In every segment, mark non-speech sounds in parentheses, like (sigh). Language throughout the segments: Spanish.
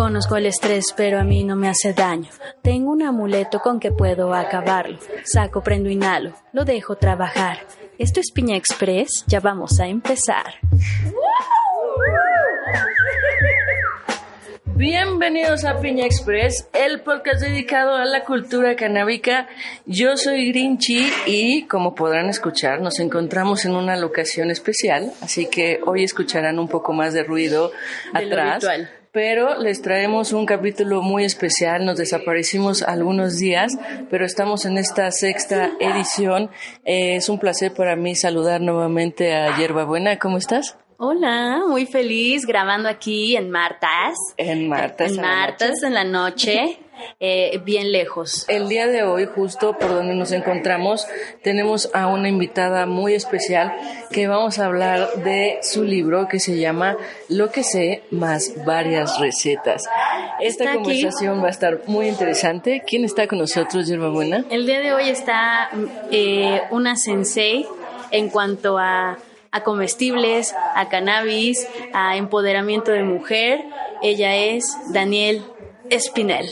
Conozco el estrés, pero a mí no me hace daño. Tengo un amuleto con que puedo acabarlo. Saco, prendo, inhalo. Lo dejo trabajar. Esto es Piña Express. Ya vamos a empezar. Bienvenidos a Piña Express, el podcast dedicado a la cultura canábica. Yo soy Grinchi y como podrán escuchar nos encontramos en una locación especial, así que hoy escucharán un poco más de ruido atrás. Pero les traemos un capítulo muy especial. Nos desaparecimos algunos días, pero estamos en esta sexta edición. Eh, es un placer para mí saludar nuevamente a Yerba Buena. ¿Cómo estás? Hola, muy feliz grabando aquí en Martas. En Martas. En Martas, en la noche. (laughs) Eh, bien lejos. El día de hoy, justo por donde nos encontramos, tenemos a una invitada muy especial que vamos a hablar de su libro que se llama Lo que sé más varias recetas. Esta conversación va a estar muy interesante. ¿Quién está con nosotros, Yerba Buena? El día de hoy está eh, una sensei en cuanto a a comestibles, a cannabis, a empoderamiento de mujer. Ella es Daniel Espinel.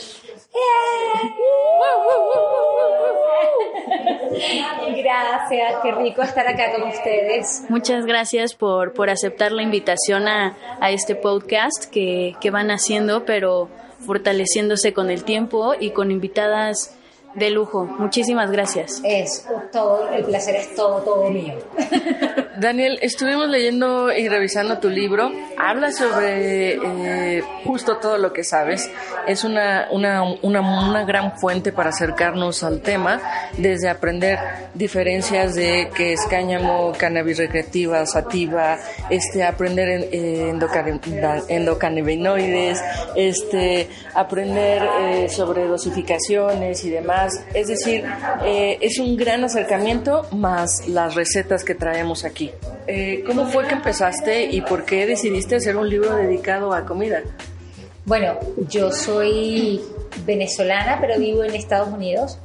Gracias, qué rico estar acá con ustedes. Muchas gracias por, por aceptar la invitación a, a este podcast que, que van haciendo, pero fortaleciéndose con el tiempo y con invitadas de lujo. Muchísimas gracias. Es todo, el placer es todo, todo mío. (laughs) Daniel, estuvimos leyendo y revisando tu libro. Habla sobre eh, justo todo lo que sabes. Es una, una, una, una, gran fuente para acercarnos al tema, desde aprender diferencias de qué es cáñamo, cannabis recreativa, sativa, este, aprender en, endocannabinoides, este, aprender eh, sobre dosificaciones y demás. Es decir, eh, es un gran acercamiento más las recetas que traemos aquí. Eh, ¿Cómo fue que empezaste y por qué decidiste hacer un libro dedicado a comida? Bueno, yo soy venezolana, pero vivo en Estados Unidos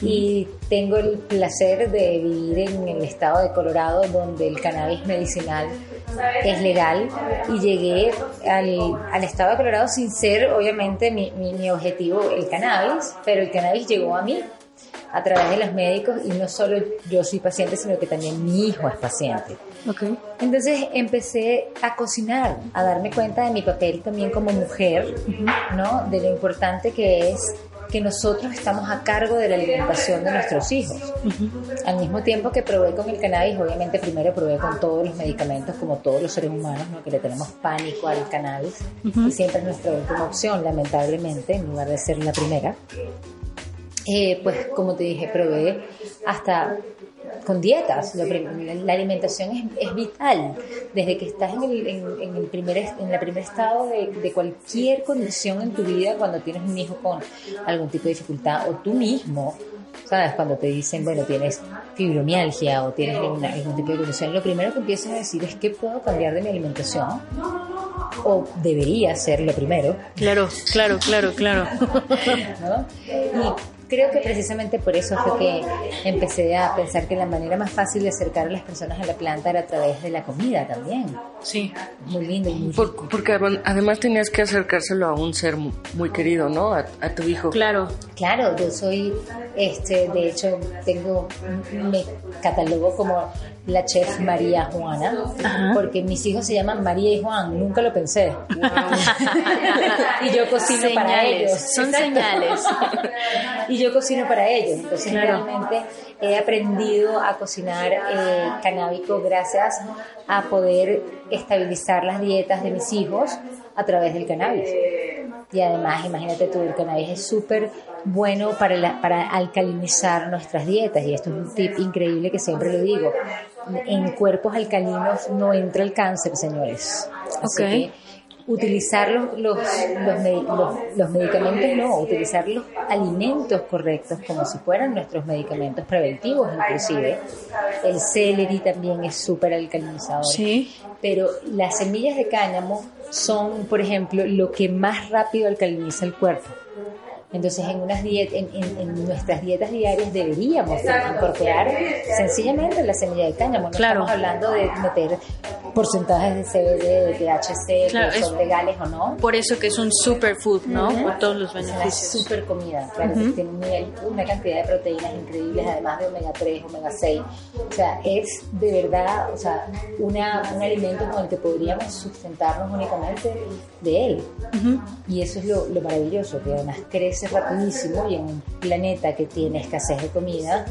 y tengo el placer de vivir en el estado de Colorado, donde el cannabis medicinal es legal y llegué al, estado de Colorado sin ser, obviamente, mi, mi objetivo el cannabis, pero el cannabis llegó a mí a través de los médicos y no solo yo soy paciente, sino que también mi hijo es paciente. Okay. Entonces empecé a cocinar, a darme cuenta de mi papel también como mujer, ¿no? De lo importante que es que nosotros estamos a cargo de la alimentación de nuestros hijos. Al mismo tiempo que probé con el cannabis, obviamente primero probé con todos los medicamentos, como todos los seres humanos, ¿no? que le tenemos pánico al cannabis, y siempre es nuestra última opción, lamentablemente, en lugar de ser la primera. Eh, pues como te dije, probé hasta con dietas. La, alimentación es, vital. Desde que estás en el, en, el primer, en la primer estado de, cualquier condición en tu vida, cuando tienes un hijo con algún tipo de dificultad, o tú mismo, ¿sabes? Cuando te dicen, bueno, tienes fibromialgia o tienes algún tipo de condición, lo primero que empiezas a decir es, ¿qué puedo cambiar de mi alimentación? O debería ser lo primero. Claro, claro, claro, claro. (laughs) ¿No? Creo que precisamente por eso fue que empecé a pensar que la manera más fácil de acercar a las personas a la planta era a través de la comida también. Sí. Muy lindo Porque además tenías que acercárselo a un ser muy querido, ¿no? A, tu hijo. Claro. Claro, yo soy, este, de hecho, tengo, me catalogo como la chef María Juana, porque mis hijos se llaman María y Juan, nunca lo pensé. (laughs) y yo cocino para ellos. Son señales. y (laughs) y yo cocino para ellos. Entonces realmente he aprendido a cocinar eh, canábico gracias a poder estabilizar las dietas de mis hijos a través del cannabis. Y además, imagínate tú, el cannabis es súper bueno para, para alcalinizar nuestras dietas. Y esto es un tip increíble que siempre lo digo. En cuerpos alcalinos no entra el cáncer, señores. Así que utilizar los, los, los, medicamentos, no, utilizar los alimentos correctos como si fueran nuestros medicamentos preventivos inclusive. El celery también es súper alcalinizador. Sí. Pero las semillas de cáñamo son, por ejemplo, lo que más rápido alcaliniza el cuerpo. Entonces, en, unas en, nuestras dietas diarias deberíamos incorporar sencillamente la semilla de cáñamo. No estamos hablando de meter porcentajes de CBD, de THC, que son legales o no. Por eso que es un superfood, ¿no? Por todos los beneficios. Es una super comida, claro, tiene una cantidad de proteínas increíbles, además de omega 3, omega 6. O sea, es de verdad, o sea, una, un alimento con el que podríamos sustentarnos únicamente de él. Y eso es lo, lo maravilloso, que además crece rapidísimo y en un planeta que tiene escasez de comida,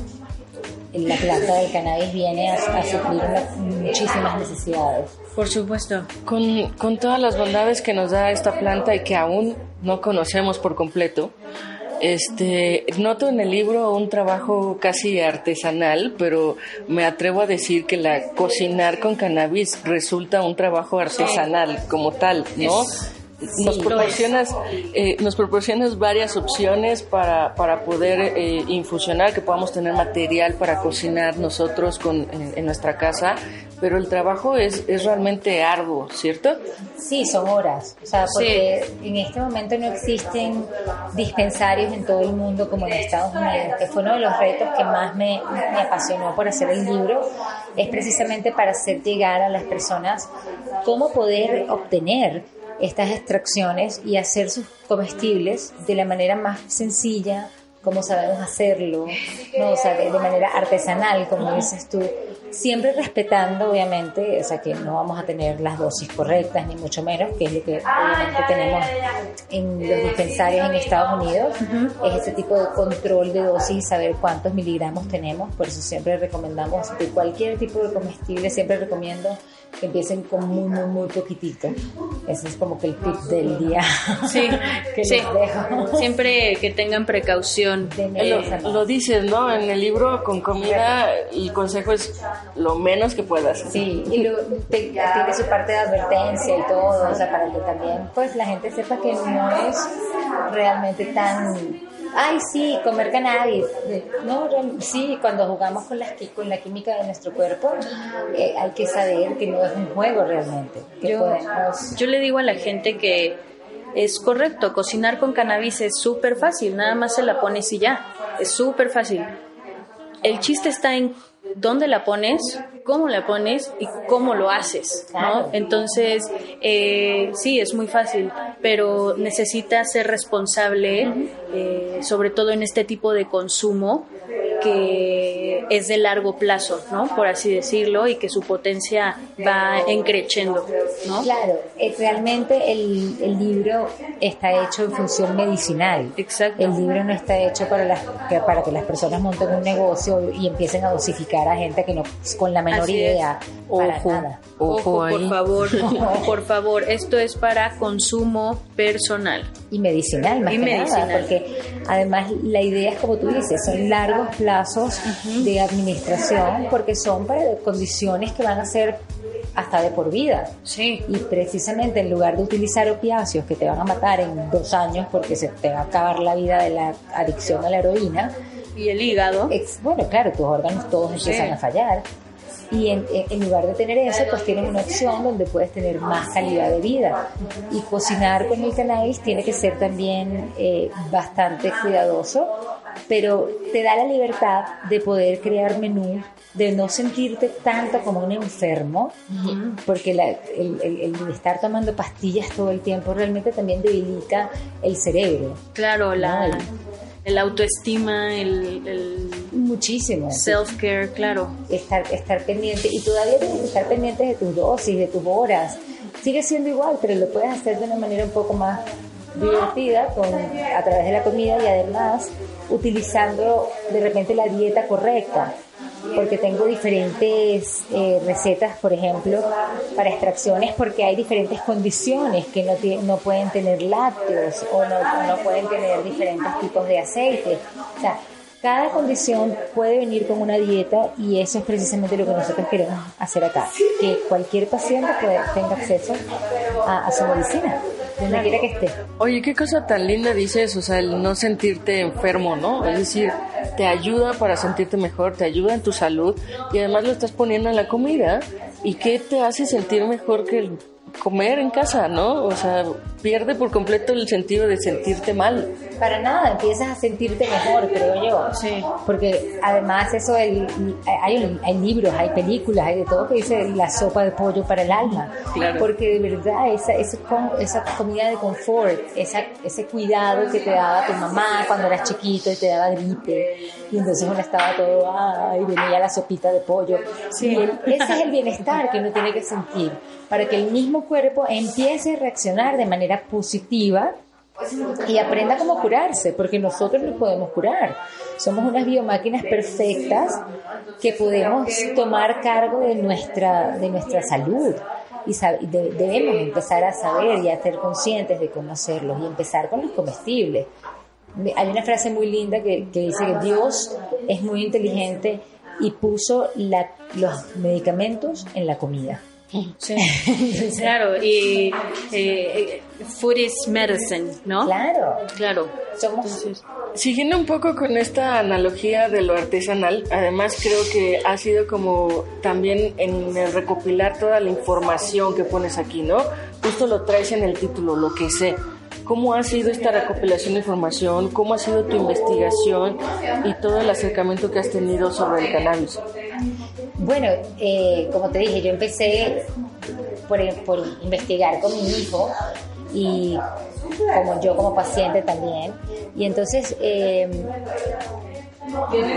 la planta del cannabis viene a, suplir muchísimas necesidades. Por supuesto. Con, con, todas las bondades que nos da esta planta y que aún no conocemos por completo, este, noto en el libro un trabajo casi artesanal, pero me atrevo a decir que la cocinar con cannabis resulta un trabajo artesanal como tal, ¿no? Nos proporcionas eh, nos proporcionas varias opciones para, para poder eh, infusionar que podamos tener material para cocinar nosotros con, en, nuestra casa pero el trabajo es, es realmente arduo cierto sí son horas. O sea porque en este momento no existen dispensarios en todo el mundo como en Estados Unidos que fue uno de los retos que más me, me apasionó por hacer el libro es precisamente para hacer llegar a las personas cómo poder obtener estas extracciones y hacer sus comestibles de la manera más sencilla, como sabemos hacerlo, ¿no? o sea, de, manera artesanal, como dices tú, siempre respetando, obviamente, o sea, que no vamos a tener las dosis correctas, ni mucho menos, que es lo que obviamente tenemos en los dispensarios en Estados Unidos, es ese tipo de control de dosis, saber cuántos miligramos tenemos, por eso siempre recomendamos de cualquier tipo de comestible, siempre recomiendo empiecen con muy, muy, muy poquitito. Ese es como que el tip del día. Sí, (laughs) que sí. dejo. Siempre que tengan precaución. Lo, lo, dices, ¿no? En el libro con comida, el consejo es lo menos que puedas. Sí, y lo, tiene su parte de advertencia y todo, o sea, para que también pues la gente sepa que no es realmente tan ay, sí, comer cannabis. No, sí, cuando jugamos con la, con la química de nuestro cuerpo, eh, hay que saber que no es un juego realmente. yo, yo le digo a la gente que es correcto, cocinar con cannabis es súper fácil, nada más se la pones y ya, es súper fácil. El chiste está en dónde la pones, cómo la pones y cómo lo haces, ¿no? Entonces, eh, sí, es muy fácil, pero necesita ser responsable, eh, sobre todo en este tipo de consumo, que es de largo plazo, ¿no? Por así decirlo, y que su potencia va encreciendo, ¿no? Claro, eh, realmente el, el, libro está hecho en función medicinal. Exacto. El libro no está hecho para, las, para que las personas monten un negocio y empiecen a dosificar a gente que no con la menor idea. Para Ojo. nada. Ojo, por favor, (laughs) por favor, esto es para consumo personal. Y medicinal, más que nada, porque además la idea es como tú dices, son largos plazos de administración porque son para condiciones que van a ser hasta de por vida. Sí. Y precisamente en lugar de utilizar opiáceos que te van a matar en dos años porque se te va a acabar la vida de la adicción a la heroína. Y el hígado. bueno, claro, tus órganos todos empiezan a fallar y en, lugar de tener eso, pues tienes una opción donde puedes tener más calidad de vida. Y cocinar con el cannabis tiene que ser también eh, bastante cuidadoso, pero te da la libertad de poder crear menú, de no sentirte tanto como un enfermo, porque el, estar tomando pastillas todo el tiempo realmente también debilita el cerebro. Claro, la el autoestima, el, muchísimo self-care, claro. Estar, estar pendiente y todavía tienes que estar pendiente de tus dosis, de tus horas. Sigue siendo igual, pero lo puedes hacer de una manera un poco más divertida con, a través de la comida y además utilizando de repente la dieta correcta porque tengo diferentes eh, recetas, por ejemplo, para extracciones, porque hay diferentes condiciones que no, no pueden tener lácteos o no, no pueden tener diferentes tipos de aceite. O sea, cada condición puede venir con una dieta y eso es precisamente lo que nosotros queremos hacer acá, que cualquier paciente pueda, tenga acceso a, su medicina, donde quiera que esté. Oye, qué cosa tan linda dices, o sea, el no sentirte enfermo, ¿no? Es decir, te ayuda para sentirte mejor, te ayuda en tu salud y además lo estás poniendo en la comida y qué te hace sentir mejor que el comer en casa, ¿no? O sea, pierde por completo el sentido de sentirte mal. Para nada, empiezas a sentirte mejor, creo yo. Sí. Porque además eso, hay, hay libros, hay películas, hay de todo que dice la sopa de pollo para el alma. Claro. Porque de verdad esa, esa, esa comida de confort, esa, ese cuidado que te daba tu mamá cuando eras chiquito y te daba gripe, y entonces uno estaba todo, ay, venía la sopita de pollo. Sí. ese es el bienestar que uno tiene que sentir para que el mismo cuerpo empiece a reaccionar de manera positiva y aprenda cómo curarse, porque nosotros nos podemos curar. Somos unas biomáquinas perfectas que podemos tomar cargo de nuestra, de nuestra salud y debemos empezar a saber y a ser conscientes de conocerlos y empezar con los comestibles. Hay una frase muy linda que dice que Dios es muy inteligente y puso los medicamentos en la comida. Sí, (laughs) claro, y eh, food is medicine, ¿no? Claro, claro. siguiendo un poco con esta analogía de lo artesanal, además creo que ha sido como también en el recopilar toda la información que pones aquí, ¿no? Justo lo traes en el título, lo que sé. ¿Cómo ha sido esta recopilación de información? ¿Cómo ha sido tu investigación y todo el acercamiento que has tenido sobre el cannabis? Bueno, eh, como te dije, yo empecé por, investigar con mi hijo y como yo como paciente también. Y entonces eh,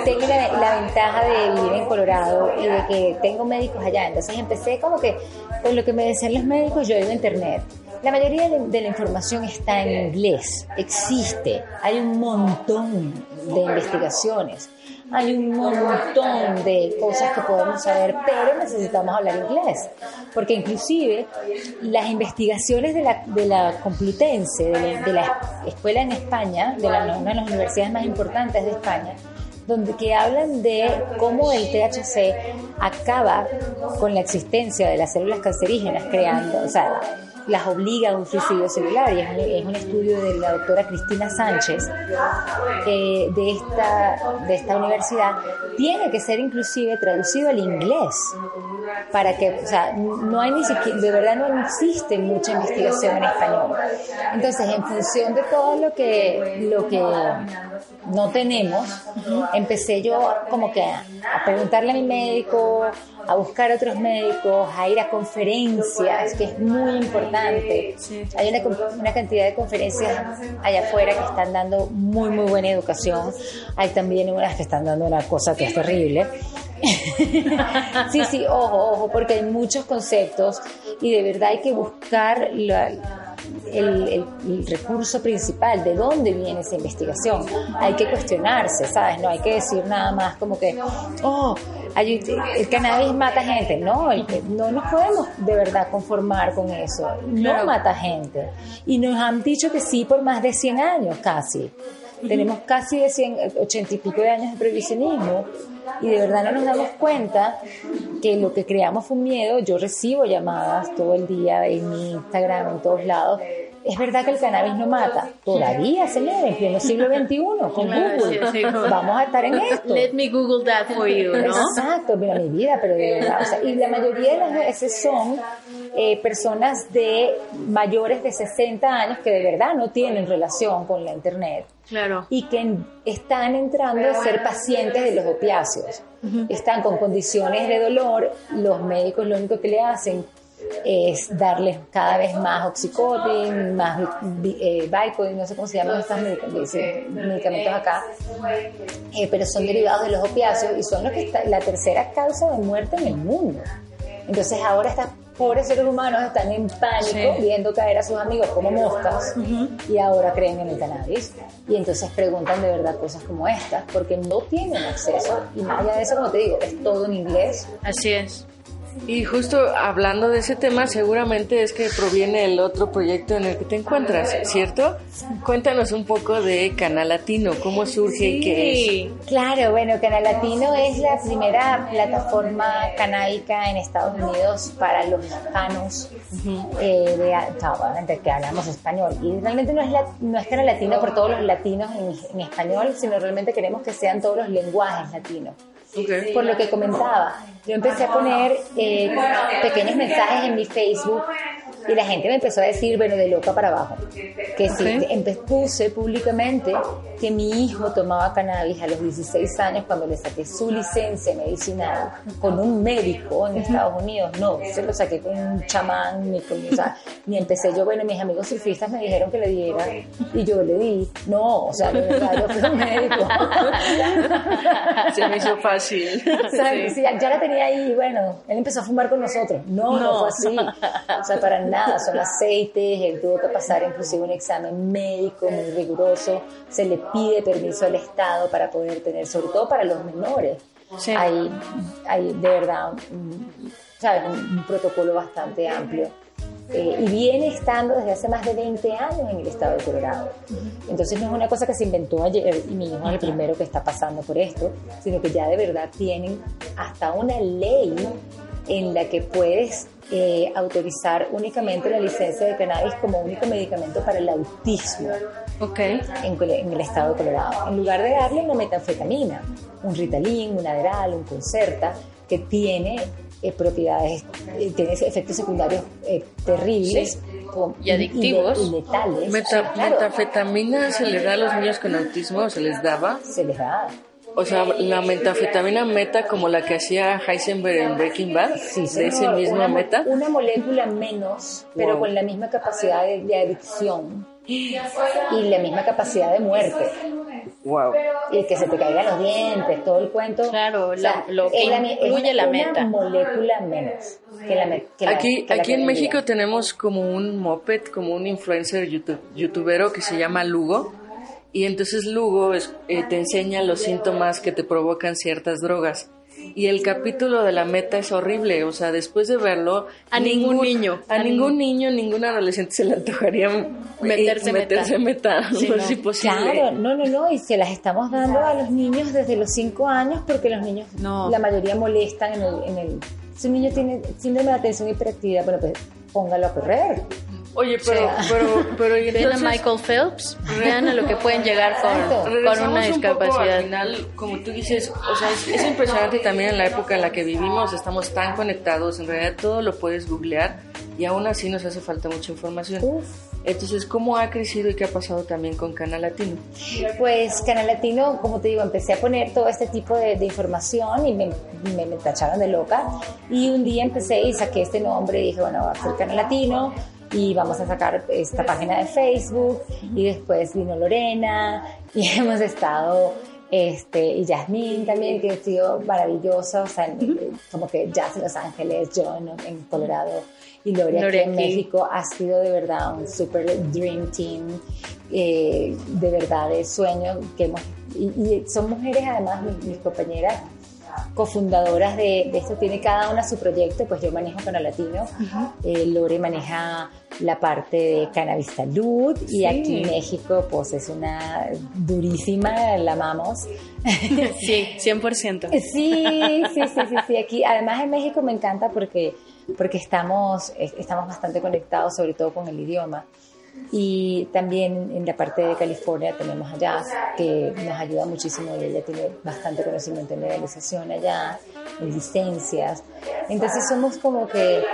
tengo la, ventaja de vivir en Colorado y de que tengo médicos allá. Entonces empecé como que con lo que me decían los médicos, yo ido a internet. La mayoría de, la información está en inglés, existe, hay un montón de investigaciones, hay un montón de cosas que podemos saber, pero necesitamos hablar inglés, porque inclusive las investigaciones de la, de la Complutense, de la, escuela en España, de una de las universidades más importantes de España, donde que hablan de cómo el THC acaba con la existencia de las células cancerígenas, creando, o sea, las obliga a un suicidio celular. Y es un, estudio de la doctora Cristina Sánchez eh, de, esta, de esta universidad. Tiene que ser inclusive traducido al inglés para que, o sea, no hay ni siquiera, de verdad no existe mucha investigación en español. Entonces, en función de todo lo que, lo que no tenemos, empecé yo como que a preguntarle a mi médico, a buscar otros médicos, a ir a conferencias, que es muy importante. Hay una, una, cantidad de conferencias allá afuera que están dando muy, muy buena educación. Hay también unas que están dando una cosa que es terrible. (laughs) sí, sí, ojo, ojo, porque hay muchos conceptos y de verdad hay que buscar la, el, recurso principal, de dónde viene esa investigación. Hay que cuestionarse, ¿sabes? No hay que decir nada más como que, oh, el cannabis mata gente. No, no nos podemos de verdad conformar con eso. No mata gente. Y nos han dicho que sí por más de 100 años casi. Tenemos casi de 100, 80 y pico de años de prohibicionismo y de verdad no nos damos cuenta que lo que creamos fue un miedo. Yo recibo llamadas todo el día en mi Instagram, en todos lados, es verdad que el cannabis no mata. Todavía, señores, en pleno siglo XXI, con Google. (laughs) Vamos a estar en esto. Let me Google that for you, ¿no? Exacto, mira mi vida, pero de verdad. O sea, y la mayoría de las veces son eh, personas de mayores de 60 años que de verdad no tienen relación con la Internet. Claro. Y que están entrando a ser pacientes de los opiáceos. Están con condiciones de dolor, los médicos lo único que le hacen es darles cada vez más oxicotin, más eh, no sé cómo se llaman estos medicamentos acá, eh, pero son derivados de los opiáceos y son los que está, la tercera causa de muerte en el mundo. Entonces ahora pobres seres humanos están en pánico viendo caer a sus amigos como moscas y ahora creen en el cannabis. Y entonces preguntan de verdad cosas como estas porque no tienen acceso. Y más allá de eso, como te digo, es todo en inglés. Así es. Y justo hablando de ese tema, seguramente es que proviene el otro proyecto en el que te encuentras, ¿cierto? Cuéntanos un poco de Canal Latino, cómo surge y qué es. Claro, bueno, Canal Latino es la primera plataforma canábica en Estados Unidos para los hispanos eh, de, que hablamos español. Y realmente no es, no es Canal Latino por todos los latinos en español, sino realmente queremos que sean todos los lenguajes latinos. Por lo que comentaba, yo empecé a poner eh, pequeños mensajes en mi Facebook y la gente me empezó a decir, bueno, de loca para abajo. Que sí, puse públicamente que mi hijo tomaba cannabis a los 16 años cuando le saqué su licencia medicinal con un médico en Estados Unidos. No, se lo saqué con un chamán, ni, con, o sea, ni empecé yo. Bueno, mis amigos surfistas me dijeron que le diera y yo le di. No, o sea, de verdad, yo fui un médico. (laughs) se me hizo fácil. ya, la tenía ahí, bueno, él empezó a fumar con nosotros. No, no, no fue así. O sea, para nada, (laughs) son aceites, él tuvo que pasar inclusive un examen médico muy riguroso, se le pide permiso al Estado para poder tener, sobre todo para los menores. Hay, hay de verdad un, ¿sabes? un, protocolo bastante amplio. Eh, y viene estando desde hace más de 20 años en el estado de Colorado. Entonces no es una cosa que se inventó ayer y mi hijo es el primero que está pasando por esto, sino que ya de verdad tienen hasta una ley en la que puedes eh, autorizar únicamente la licencia de cannabis como único medicamento para el autismo okay. en, el estado de Colorado. En lugar de darle una metanfetamina, un Ritalin, un Adderall, un Concerta, que tiene eh, propiedades, eh, tiene efectos secundarios terribles. y adictivos. Y, letales. ¿Metanfetamina se le da a los niños con autismo o se les daba? Se les da. O sea, la metafetamina meta como la que hacía Heisenberg en Breaking Bad, sí, de ese mismo meta. Una molécula menos, pero con la misma capacidad de, adicción y la misma capacidad de muerte. Wow. Y que se te caigan los dientes, todo el cuento. Claro, lo que incluye la meta. Una molécula menos. Que la, aquí aquí en México tenemos como un moped, como un influencer YouTube, youtubero que se llama Lugo y entonces Lugo eh, te enseña los síntomas que te provocan ciertas drogas. Y el capítulo de la meta es horrible, o sea, después de verlo... A ningún, niño. A, ningún niño, ningún adolescente se le antojaría meterse, meterse meta. (laughs) no, es imposible. Claro, no, no, no, y se las estamos dando a los niños desde los 5 años porque los niños, la mayoría molestan en el, en el... Si un niño tiene síndrome de atención y hiperactividad, bueno, pues póngalo a correr Oye, pero, pero, (laughs) pero, y entonces, a Michael Phelps, vean a lo que pueden llegar con, con una discapacidad. al final, como tú dices, o sea, es, impresionante también en la época en la que vivimos, estamos tan conectados, en realidad todo lo puedes googlear y aún así nos hace falta mucha información. Entonces, ¿cómo ha crecido y qué ha pasado también con Canal Latino? Pues Canal Latino, como te digo, empecé a poner todo este tipo de, información y me, me, me, tacharon de loca. Y un día empecé y saqué este nombre y dije, bueno, va a ser Canal Latino y vamos a sacar esta página de Facebook y después vino Lorena y (laughs) hemos estado este y Yasmín también que ha sido maravillosa o sea como que Jazz en Los Ángeles yo en, Colorado y Lore, aquí en México ha sido de verdad un super dream team eh, de verdad de sueño que hemos y, son mujeres además mis compañeras cofundadoras de, esto, tiene cada una su proyecto, pues yo manejo Canal Latino, eh, Lore maneja la parte de Cannabis Salud y aquí México pues es una durísima, la amamos. (laughs) Sí, 100%. Sí, sí, sí, sí, sí, aquí además en México me encanta porque, porque estamos, estamos bastante conectados sobre todo con el idioma. Y también en la parte de California tenemos allá, que nos ayuda muchísimo y ella tiene bastante conocimiento en legalización allá, en licencias. Entonces somos como que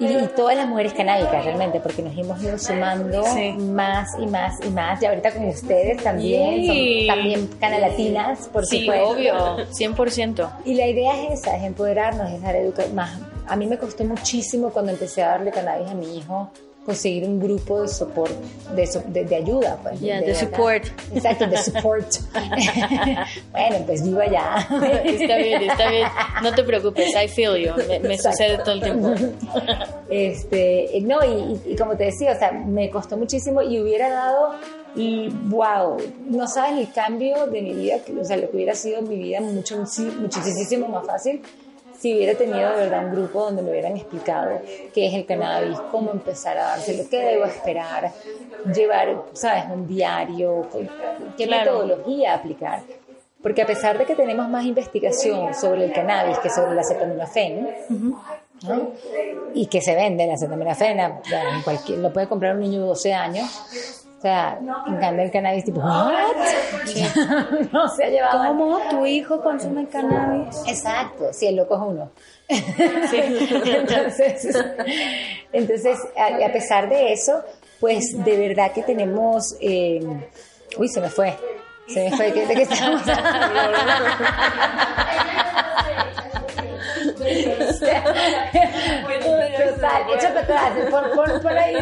y, todas las mujeres canábicas realmente, porque nos hemos ido sumando más y más y más. Y ahorita con ustedes también, son también canalatinas, por sí, obvio, 100%. Y la idea es esa, es empoderarnos, es dar educación más. A mí me costó muchísimo cuando empecé a darle cannabis a mi hijo conseguir un grupo de soporte, de, de, ayuda. Pues, de, support. Exacto, de support. (laughs) (laughs) bueno, pues vivo allá. (laughs) está bien, está bien. No te preocupes, I feel you. Me, sucede todo el tiempo. este, no, y, como te decía, o sea, me costó muchísimo y hubiera dado y wow, no sabes el cambio de mi vida, o sea, lo que hubiera sido mi vida mucho, muchísimo más fácil si hubiera tenido de verdad un grupo donde me hubieran explicado qué es el cannabis, cómo empezar a dárselo, qué debo esperar, llevar, ¿sabes?, un diario, qué metodología aplicar. Porque a pesar de que tenemos más investigación sobre el cannabis que sobre la acetaminofén, y que se vende la acetaminofén, lo puede comprar un niño de 12 años, o sea, en cambio el cannabis tipo, ¿what? (laughs) no se ha llevado. ¿Cómo tu hijo consume cannabis? Exacto, si el loco es uno. (laughs) entonces, entonces a, pesar de eso, pues de verdad que tenemos... Eh, uy, se me fue. Se me fue. ¿De qué estamos (laughs) total, hecho atrás, por, por, por ahí,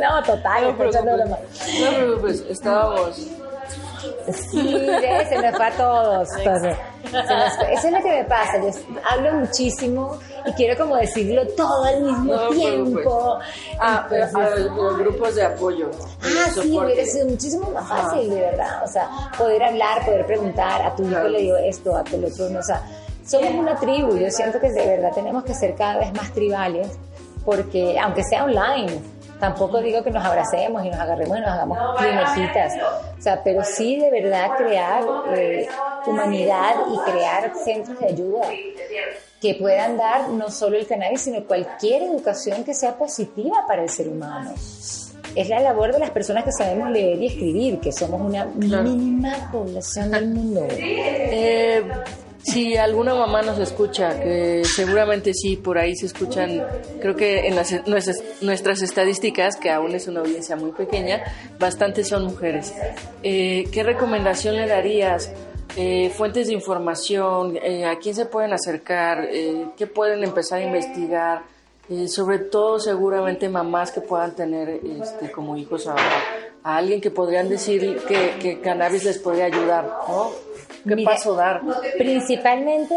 no, total, no, echando No te preocupes, estábamos... Sí, se me fue a todos. Entonces, eso es lo que me pasa. Yo hablo muchísimo y quiero como decirlo todo al mismo tiempo. Ah, pero, los grupos de apoyo. Ah, sí, hubiera sido muchísimo más fácil, de verdad. O sea, poder hablar, poder preguntar, a tu hijo le digo esto, a tu otro, no, o sea, somos una tribu. Yo siento que de verdad tenemos que ser cada vez más tribales, porque aunque sea online, tampoco digo que nos abracemos y nos agarremos y nos hagamos clinejitas. O sea, pero sí de verdad crear eh, humanidad y crear centros de ayuda que puedan dar no solo el cannabis, sino cualquier educación que sea positiva para el ser humano. Es la labor de las personas que sabemos leer y escribir, que somos una mínima población del mundo. Eh, si alguna mamá nos escucha, que seguramente sí, por ahí se escuchan, creo que en las, nuestras, estadísticas, que aún es una audiencia muy pequeña, bastantes son mujeres. Eh, ¿Qué recomendación le darías? Eh, fuentes de información, eh, a quién se pueden acercar, qué pueden empezar a investigar, sobre todo seguramente mamás que puedan tener este, como hijos ahora, a alguien que podrían decir que, que cannabis les podría ayudar, ¿no? ¿Qué paso dar? Principalmente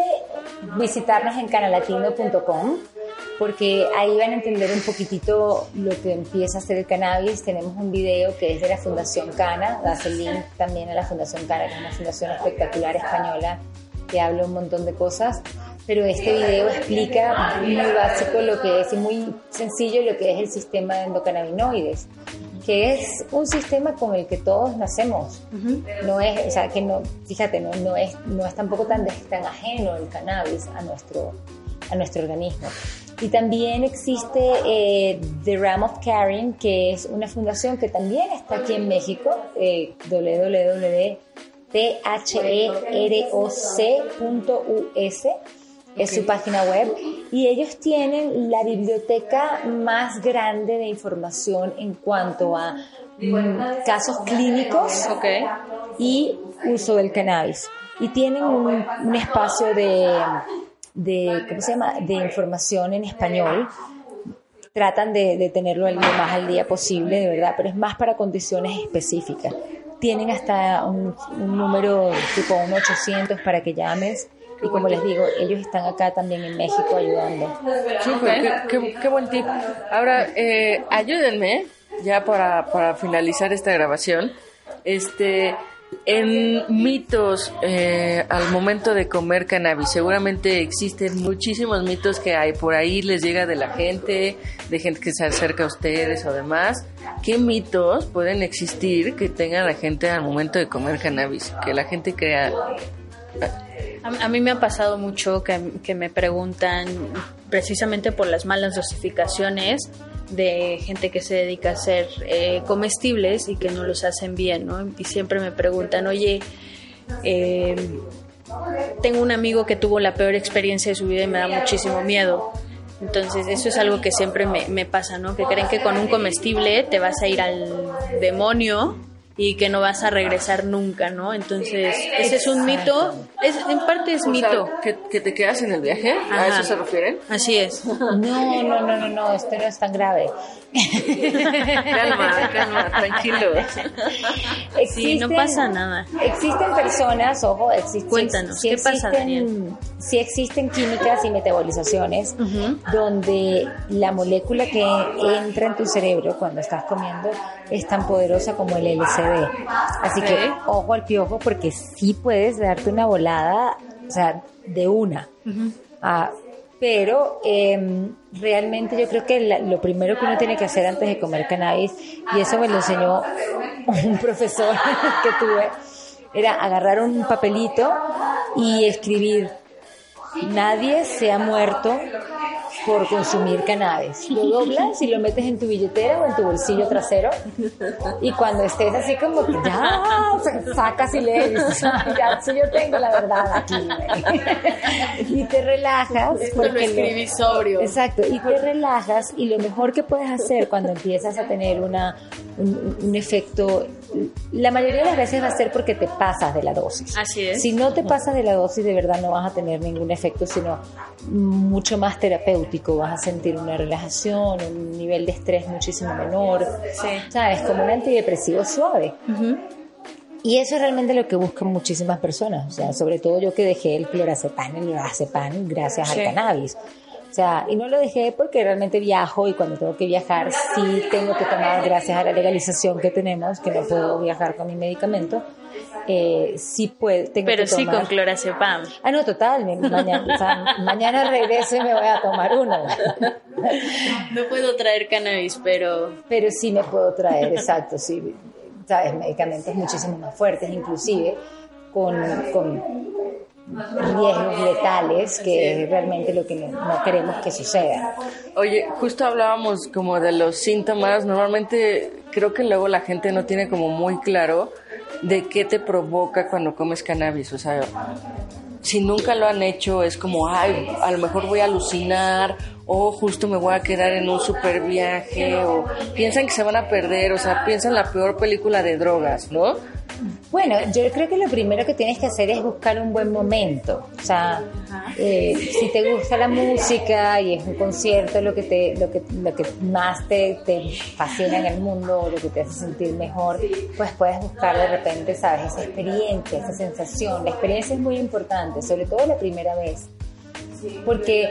visitarnos en canalatino.com porque ahí van a entender un poquitito lo que empieza a hacer el cannabis. Tenemos un video que es de la Fundación Cana, das el link también a la Fundación Cana, que es una fundación espectacular española que habla un montón de cosas. Pero este video explica muy básico lo que es y muy sencillo lo que es el sistema de endocannabinoides que es un sistema con el que todos nacemos. No es, o sea, que no, fíjate, no, no, es, no es tampoco tan, tan ajeno el cannabis a nuestro, a nuestro organismo. Y también existe eh, The Ram of Caring, que es una fundación que también está aquí en México, eh, www.theroc.us es su página web, y ellos tienen la biblioteca más grande de información en cuanto a mm, casos clínicos y uso del cannabis. Y tienen un, espacio de, de, ¿cómo se llama?, de información en español. Tratan de, tenerlo lo más al día posible, de verdad, pero es más para condiciones específicas. Tienen hasta un, un número tipo un 800 para que llames y como les digo, ellos están acá también en México ayudando. qué, buen tip. Ahora, eh, ayúdenme, ya para, para finalizar esta grabación, este, en mitos eh, al momento de comer cannabis, seguramente existen muchísimos mitos que hay por ahí, les llega de la gente, de gente que se acerca a ustedes o demás. ¿Qué mitos pueden existir que tenga la gente al momento de comer cannabis? Que la gente crea a, mí me ha pasado mucho que, me preguntan precisamente por las malas dosificaciones de gente que se dedica a hacer eh, comestibles y que no los hacen bien, ¿no? Y siempre me preguntan, oye, eh, tengo un amigo que tuvo la peor experiencia de su vida y me da muchísimo miedo. Entonces, eso es algo que siempre me, me pasa, ¿no? Que creen que con un comestible te vas a ir al demonio y que no vas a regresar nunca, ¿no? Entonces, ese es un mito, es, en parte es O sea, mito. ¿que, que te quedas en el viaje? ¿A Ajá. eso se refieren? Así es. (laughs) No, no, no, no, no, esto no es tan grave. Calma, calma, tranquilos. (laughs) Sí, no pasa nada. Existen personas, ojo, existen. Cuéntanos, ¿qué pasa, Daniel? Sí existen químicas y metabolizaciones donde la molécula que entra en tu cerebro cuando estás comiendo es tan poderosa como el LSD. Así que ojo al piojo porque sí puedes darte una volada, o sea, de una. Ah, pero em, realmente yo creo que la- lo primero que uno tiene que hacer antes de comer cannabis, y eso me lo enseñó un (laughs) profesor (laughs) que tuve, era agarrar un papelito y escribir, nadie se ha muerto por consumir cannabis. Lo doblas y lo metes en tu billetera o en tu bolsillo trasero y cuando estés así como que ya sacas y lees, dices, "Ay, ya, sí yo tengo la verdad aquí. (laughs) y te relajas. Esto lo porque escribí sobrio. Exacto, y te relajas y lo mejor que puedes hacer cuando empiezas a tener una, un, un efecto, la mayoría de las veces va a ser porque te pasas de la dosis. Así es. Si no te pasas de la dosis, de verdad no vas a tener ningún efecto, sino mucho más terapéutico. Vas a sentir una relajación, un nivel de estrés muchísimo menor. Sí. ¿Sabes? Como un antidepresivo suave. Y eso es realmente lo que buscan muchísimas personas. O sea, sobre todo yo que dejé el clorazepam, el lorazepam, gracias Sí. al cannabis. O sea, y no lo dejé porque realmente viajo y cuando tengo que viajar sí tengo que tomar, gracias a la legalización que tenemos, que no puedo viajar con mi medicamento, eh, sí puedo, tengo Pero que sí tomar. con clorazepam. Ah, no, total. Mañana, o sea, mañana regreso y me voy a tomar uno. No puedo traer cannabis, pero Pero sí me puedo traer, exacto, sí. Sabes, medicamentos muchísimo más fuertes, inclusive con, con riesgos letales, que es realmente lo que no, no queremos que suceda. Oye, justo hablábamos como de los síntomas. Normalmente creo que luego la gente no tiene como muy claro de qué te provoca cuando comes cannabis. O sea, si nunca lo han hecho, es como, ay, a lo mejor voy a alucinar o justo me voy a quedar en un super viaje o piensan que se van a perder, o sea, piensan la peor película de drogas, ¿no? Bueno, yo creo que lo primero que tienes que hacer es buscar un buen momento. O sea, eh, si te gusta la música y es un concierto lo que te, lo que, lo que más te, te fascina en el mundo o lo que te hace sentir mejor, pues puedes buscar de repente, sabes, esa experiencia, esa sensación. La experiencia es muy importante, sobre todo la primera vez. Porque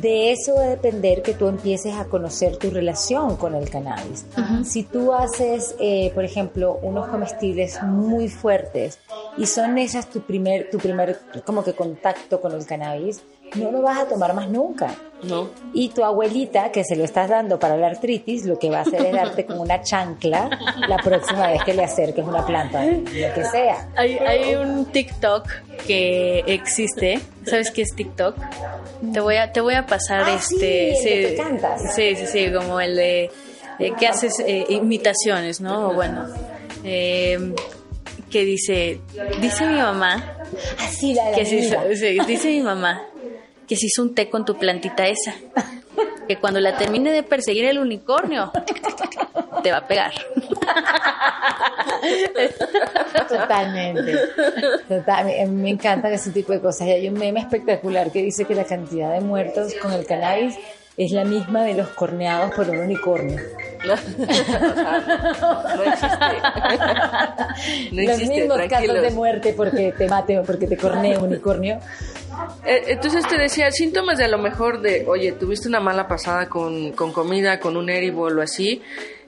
de eso va a depender que tú empieces a conocer tu relación con el cannabis. Si tú haces, eh, por ejemplo, unos comestibles muy fuertes y son esas tu primer, tu primer como que contacto con el cannabis, no lo vas a tomar más nunca. ¿No? Y tu abuelita, que se lo estás dando para la artritis, lo que va a hacer es darte como una chancla la próxima vez que le acerques una planta, lo que sea. hay, hay un TikTok que existe. ¿Sabes qué es TikTok? Te voy a, te voy a pasar Ah, este. sí, el de que cantas. Sí, sí, sí, como el de eh, que haces eh, imitaciones, ¿no? O bueno, eh, que dice, dice mi mamá Así la de la que se sí, dice mi mamá que se hizo un té con tu plantita esa. Que cuando la termine de perseguir el unicornio, te va a pegar. Totalmente. Total, me, me encantan ese tipo de cosas. Y hay un meme espectacular que dice que la cantidad de muertos con el cannabis es la misma de los corneados por un unicornio. No, no existe. No Los existe, mismos casos de muerte porque te mate o porque te cornee un unicornio. Eh, Entonces te decía, síntomas de a lo mejor de, oye, tuviste una mala pasada con, con comida, con un edible o así,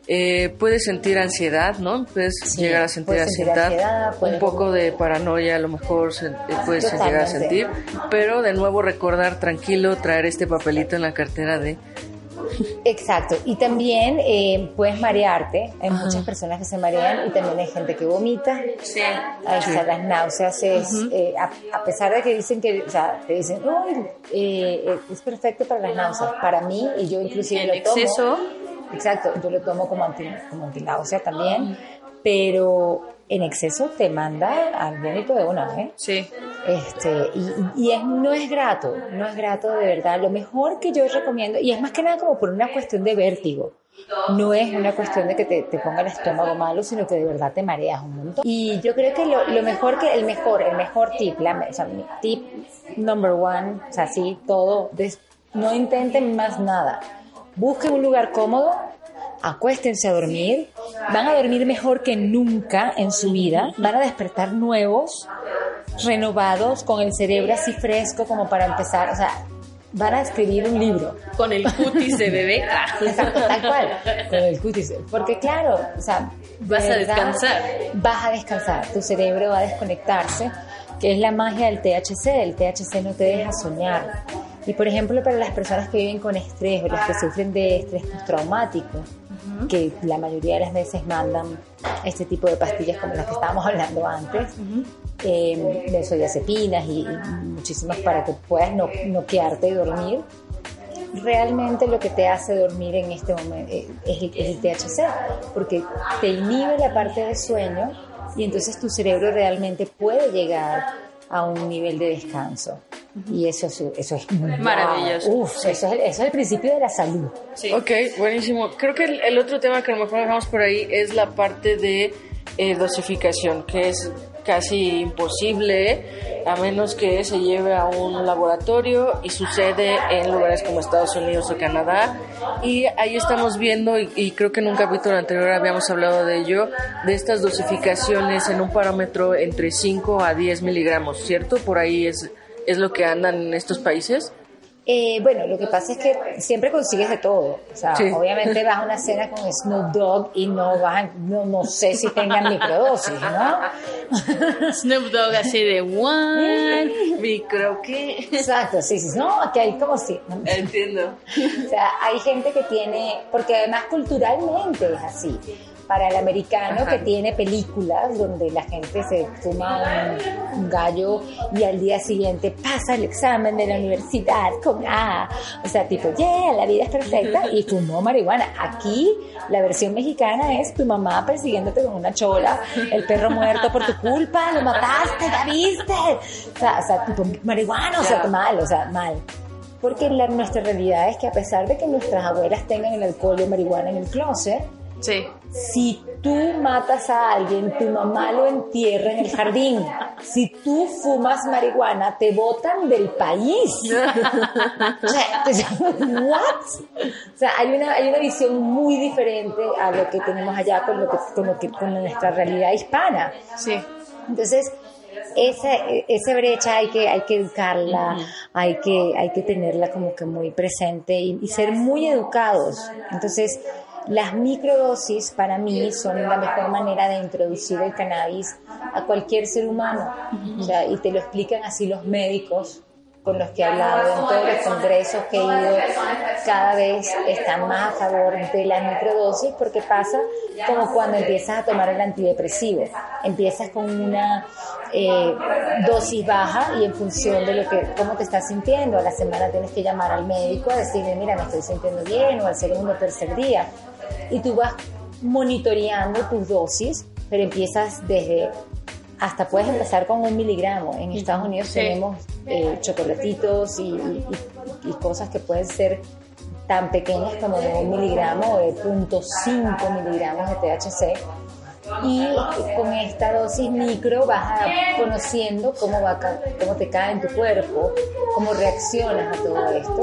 eh, puedes sentir ansiedad, ¿no? Puedes Sí, llegar a sentir ansiedad, ansiedad, puedes- un poco de paranoia a lo mejor se- eh, puedes llegar a sentir, pero de nuevo recordar tranquilo, traer este papelito en la cartera de... Exacto. Y también eh, puedes marearte. Hay muchas personas que se marean y también hay gente que vomita. Sí. Ahí están las náuseas. Es, eh, a, a pesar de que dicen que, o sea, te dicen, "Uy, eh, es perfecto para las náuseas. Para mí, y yo inclusive lo tomo. exceso. Exacto, yo lo tomo como, anti, como antináusea también, pero en exceso te manda al vómito de una vez. Sí. Este, y, y es, no es grato, no es grato de verdad. Lo mejor que yo recomiendo, y es más que nada como por una cuestión de vértigo. no es una cuestión de que te, te, ponga el estómago malo, sino que de verdad te mareas un montón. Y yo creo que lo, lo mejor que, el mejor, el mejor tip, la, o sea, mi tip number one, o sea, sí, todo, no intenten más nada. Busquen un lugar cómodo, acuéstense a dormir, van a dormir mejor que nunca en su vida, van a despertar nuevos, renovados, con el cerebro así fresco como para empezar, o sea, van a escribir un libro. Con el cutis de bebé. (laughs) Exacto, tal cual, con el cutis. Porque claro, o sea, vas a descansar. Vas a descansar, tu cerebro va a desconectarse, que es la magia del THC. El THC no te deja soñar. Y por ejemplo, para las personas que viven con estrés o las que sufren de estrés postraumático, que la mayoría de las veces mandan este tipo de pastillas como las que estábamos hablando antes, eh, benzodiazepinas y, y, muchísimas para que puedas no, noquearte y dormir. Realmente lo que te hace dormir en este momento eh, es el, es el THC, porque te inhibe la parte de sueño y entonces tu cerebro realmente puede llegar a un nivel de descanso. Y eso, es- eso es Maravilloso. Uf, eso, es el, eso es el principio de la salud. Sí. Ok, buenísimo. Creo que el, el otro tema que a lo mejor dejamos por ahí es la parte de eh, dosificación, que es casi imposible a menos que se lleve a un laboratorio y sucede en lugares como Estados Unidos o Canadá. Y ahí estamos viendo, y, creo que en un capítulo anterior habíamos hablado de ello, de estas dosificaciones en un parámetro entre 5 a 10 miligramos, ¿cierto? Por ahí es, es lo que andan en estos países. Eh, bueno, lo que pasa es que siempre consigues de todo. O sea, Sí. obviamente vas a una cena con Snoop Dogg y no vas a- no, no sé si tengan microdosis, ¿no? (laughs) Snoop Dogg así de one. Micro, ¿qué? Exacto, sí, sí. No, que hay como si. ¿no? Entiendo. O sea, hay gente que tiene, porque además culturalmente es así. Para el americano Ajá. que tiene películas donde la gente se fuma un, gallo y al día siguiente pasa el examen de la universidad con A. O sea, tipo, yeah, la vida es perfecta y fumó marihuana. Aquí la versión mexicana es tu mamá persiguiéndote con una chola, el perro muerto por tu culpa, lo mataste, ya viste. O sea, o sea tipo, marihuana, o sea, mal, o sea, mal. Porque la- nuestra realidad es que a pesar de que nuestras abuelas tengan el alcohol y marihuana en el closet, Sí. Si tú matas a alguien, tu mamá lo entierra en el jardín. Si tú fumas marihuana, te botan del país. (laughs) O sea, entonces, ¿what? O sea, hay una, hay una visión muy diferente a lo que tenemos allá con, lo que, con, lo que, con nuestra realidad hispana. Sí. Entonces, esa, esa brecha hay que, hay que educarla, hay, que, hay que tenerla como que muy presente y, y ser muy educados. Entonces, las microdosis para mí son la mejor manera de introducir el cannabis a cualquier ser humano. Y te lo explican así los médicos con los que he hablado en todos los congresos que he ido, cada vez están más a favor de la microdosis porque pasa como cuando empiezas a tomar el antidepresivo. Empiezas con una eh, dosis baja y en función de lo que, cómo te estás sintiendo, a la semana tienes que llamar al médico a decirle, mira, me estoy sintiendo bien, o al segundo o tercer día. Y tú vas monitoreando tus dosis, pero empiezas desde hasta puedes empezar con un miligramo. En Estados Unidos Sí. tenemos eh, chocolatitos y, y- y cosas que pueden ser tan pequeñas como de un miligramo o de 0.5 miligramos de THC. Y con esta dosis micro vas a- conociendo cómo, va, cómo te cae en tu cuerpo, cómo reaccionas a todo esto,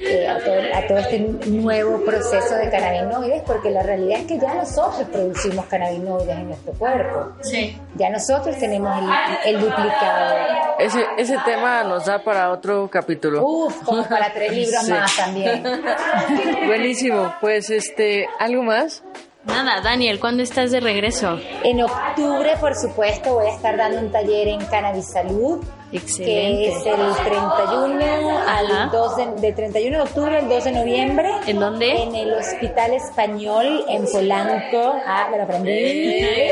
eh, a, todo, a todo este nuevo proceso de cannabinoides, porque la realidad es que ya nosotros producimos cannabinoides en nuestro cuerpo. Sí. Ya nosotros tenemos el, el duplicado. Ese, ese tema nos da para otro capítulo. Uf, como para tres libros (laughs) Sí. más también. (laughs) Buenísimo. Pues, este, ¿algo más? Nada, Daniel, ¿cuándo estás de regreso? En octubre, por supuesto, voy a estar dando un taller en Cannabis Salud. Excelente. Que es el 31 Ajá. al 2 de, de 31 de octubre al 2 de noviembre. ¿En dónde? En el Hospital Español en Polanco. Ah, me lo aprendí. (laughs)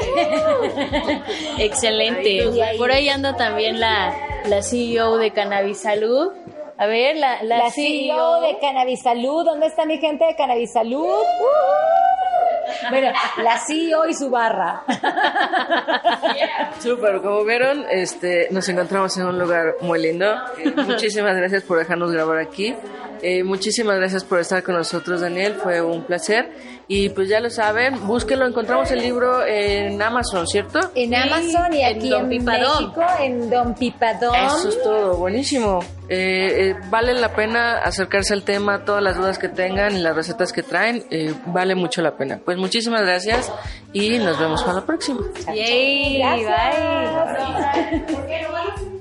Excelente. Y ahí- Por ahí anda también la, la CEO de Cannabis Salud. A ver, la, la, La CEO de Cannabis Salud. ¿Dónde está mi gente de Cannabis Salud? Uh. Bueno, la CEO y su barra. (laughs) Súper, como vieron, este, nos encontramos en un lugar muy lindo. (laughs) Muchísimas gracias por dejarnos grabar aquí. Eh, muchísimas gracias por estar con nosotros, Daniel. Fue un placer. Y pues ya lo saben, búsquenlo. Encontramos el libro en Amazon, ¿cierto? En Amazon y aquí en, México, en Don Pipadón. Eso es todo, buenísimo. Eh, eh, vale la pena acercarse al tema, todas las dudas que tengan y las recetas que traen, eh, vale mucho la pena. Pues muchísimas gracias y nos vemos para la próxima. Yay, bye.